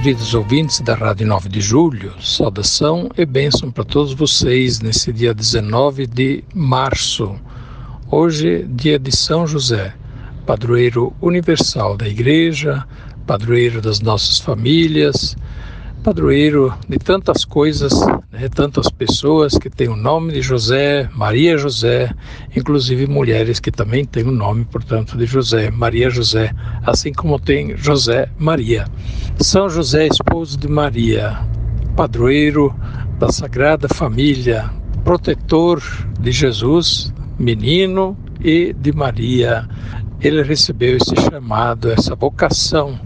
Queridos ouvintes da Rádio 9 de Julho, saudação e bênção para todos vocês nesse dia 19 de março. Hoje, dia de São José, padroeiro universal da Igreja, padroeiro das nossas famílias, padroeiro de tantas coisas, né, tantas pessoas que têm o nome de José, Maria José, inclusive mulheres que também têm o nome, portanto, de José, Maria José, assim como tem José Maria. São José, esposo de Maria, padroeiro da Sagrada Família, protetor de Jesus, menino e de Maria. Ele recebeu esse chamado, essa vocação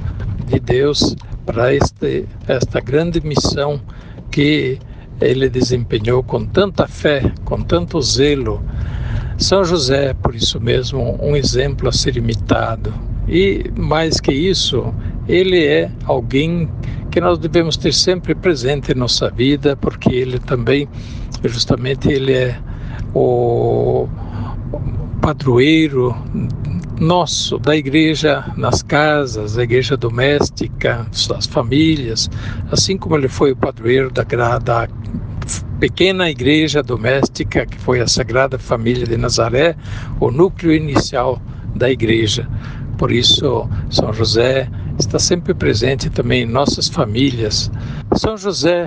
de Deus para este, esta grande missão que ele desempenhou com tanta fé, com tanto zelo. São José, por isso mesmo, um exemplo a ser imitado. E mais que isso, ele é alguém que nós devemos ter sempre presente em nossa vida, porque ele também, justamente, ele é o padroeiro nosso, da igreja nas casas, da igreja doméstica, das famílias, assim como ele foi o padroeiro da, da pequena igreja doméstica, que foi a Sagrada Família de Nazaré, o núcleo inicial da igreja. Por isso, São José está sempre presente também em nossas famílias. São José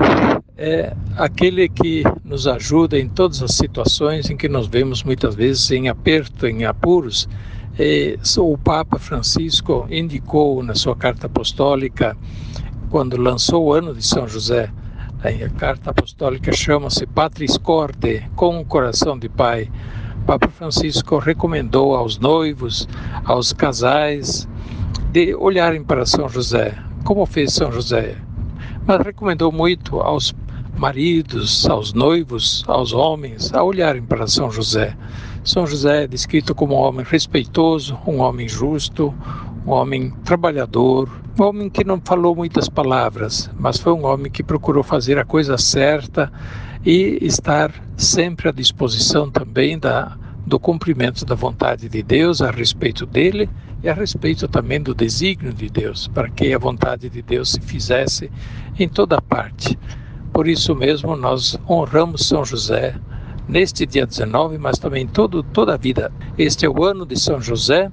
é aquele que nos ajuda em todas as situações em que nos vemos muitas vezes em aperto, em apuros. E o Papa Francisco indicou na sua carta apostólica, quando lançou o ano de São José, a carta apostólica chama-se Patris Corde, com o coração de pai. Papa Francisco recomendou aos noivos, aos casais, de olharem para São José, como fez São José, mas recomendou muito aos maridos, aos noivos, aos homens, a olharem para São José. São José é descrito como um homem respeitoso, um homem justo, um homem trabalhador, um homem que não falou muitas palavras, mas foi um homem que procurou fazer a coisa certa e estar sempre à disposição também da, do cumprimento da vontade de Deus a respeito dele e a respeito também do desígnio de Deus, para que a vontade de Deus se fizesse em toda parte. Por isso mesmo nós honramos São José neste dia 19, mas também todo, toda a vida. Este é o ano de São José,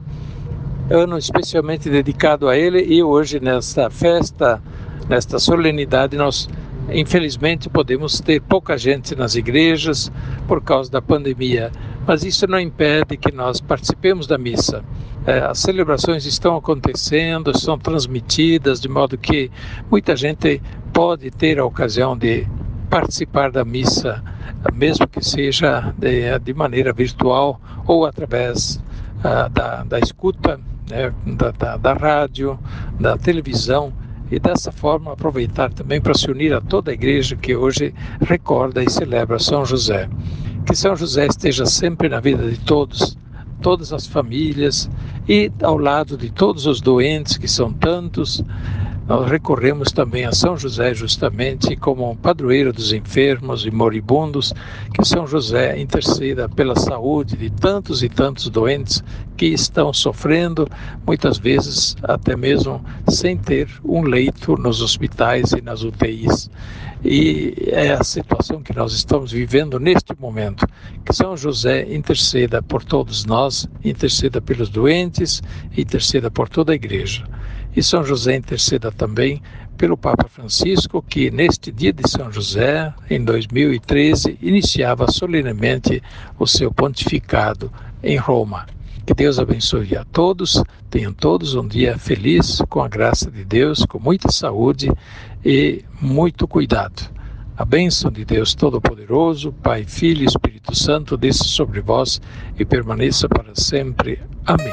ano especialmente dedicado a ele e hoje nesta festa, nesta solenidade nós infelizmente podemos ter pouca gente nas igrejas por causa da pandemia, mas isso não impede que nós participemos da missa. É, as celebrações estão acontecendo, são transmitidas, de modo que muita gente pode ter a ocasião de participar da missa, mesmo que seja de, de maneira virtual ou através uh, da, da escuta né, da, da, da rádio, da televisão e dessa forma aproveitar também para se unir a toda a igreja que hoje recorda e celebra São José. Que São José esteja sempre na vida de todos, todas as famílias e ao lado de todos os doentes, que são tantos, nós recorremos também a São José justamente como padroeiro dos enfermos e moribundos, que São José interceda pela saúde de tantos e tantos doentes que estão sofrendo, muitas vezes até mesmo sem ter um leito nos hospitais e nas UTIs. E é a situação que nós estamos vivendo neste momento. Que São José interceda por todos nós, interceda pelos doentes, interceda por toda a igreja. E São José interceda também pelo Papa Francisco, que neste dia de São José, em 2013, iniciava solenemente o seu pontificado em Roma. Que Deus abençoe a todos, tenham todos um dia feliz, com a graça de Deus, com muita saúde e muito cuidado. A bênção de Deus Todo-Poderoso, Pai, Filho e Espírito Santo, desça sobre vós e permaneça para sempre. Amém.